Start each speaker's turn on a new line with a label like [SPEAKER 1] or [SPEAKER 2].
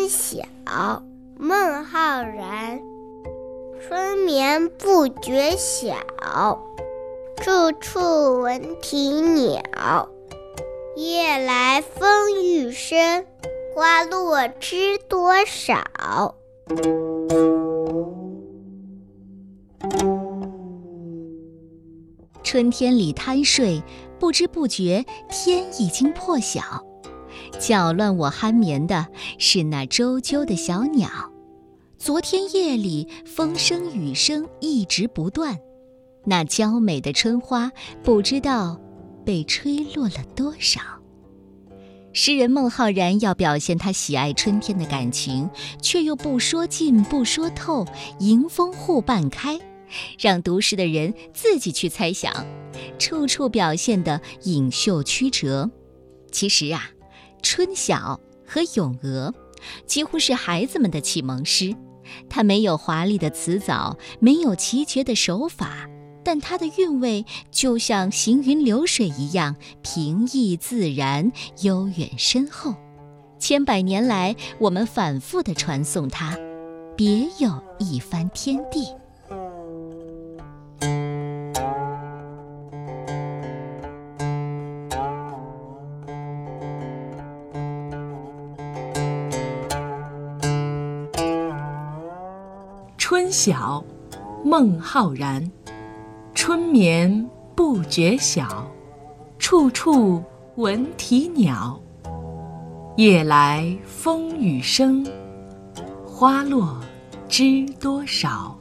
[SPEAKER 1] 春晓，孟浩然。春眠不觉晓，处处闻啼鸟。夜来风雨声，花落知多少。
[SPEAKER 2] 春天里贪睡，不知不觉天已经破晓。搅乱我酣眠的是那啁啾的小鸟。昨天夜里风声雨声一直不断，那娇美的春花不知道被吹落了多少。诗人孟浩然要表现他喜爱春天的感情，却又不说尽不说透，迎风户半开，让读诗的人自己去猜想，处处表现得隐秀曲折。其实啊。春晓和咏鹅，几乎是孩子们的启蒙诗。它没有华丽的词藻，没有奇绝的手法，但它的韵味就像行云流水一样平易自然、悠远深厚。千百年来，我们反复地传颂它，别有一番天地。
[SPEAKER 3] 春晓，孟浩然。春眠不觉晓，处处闻啼鸟。夜来风雨声，花落知多少。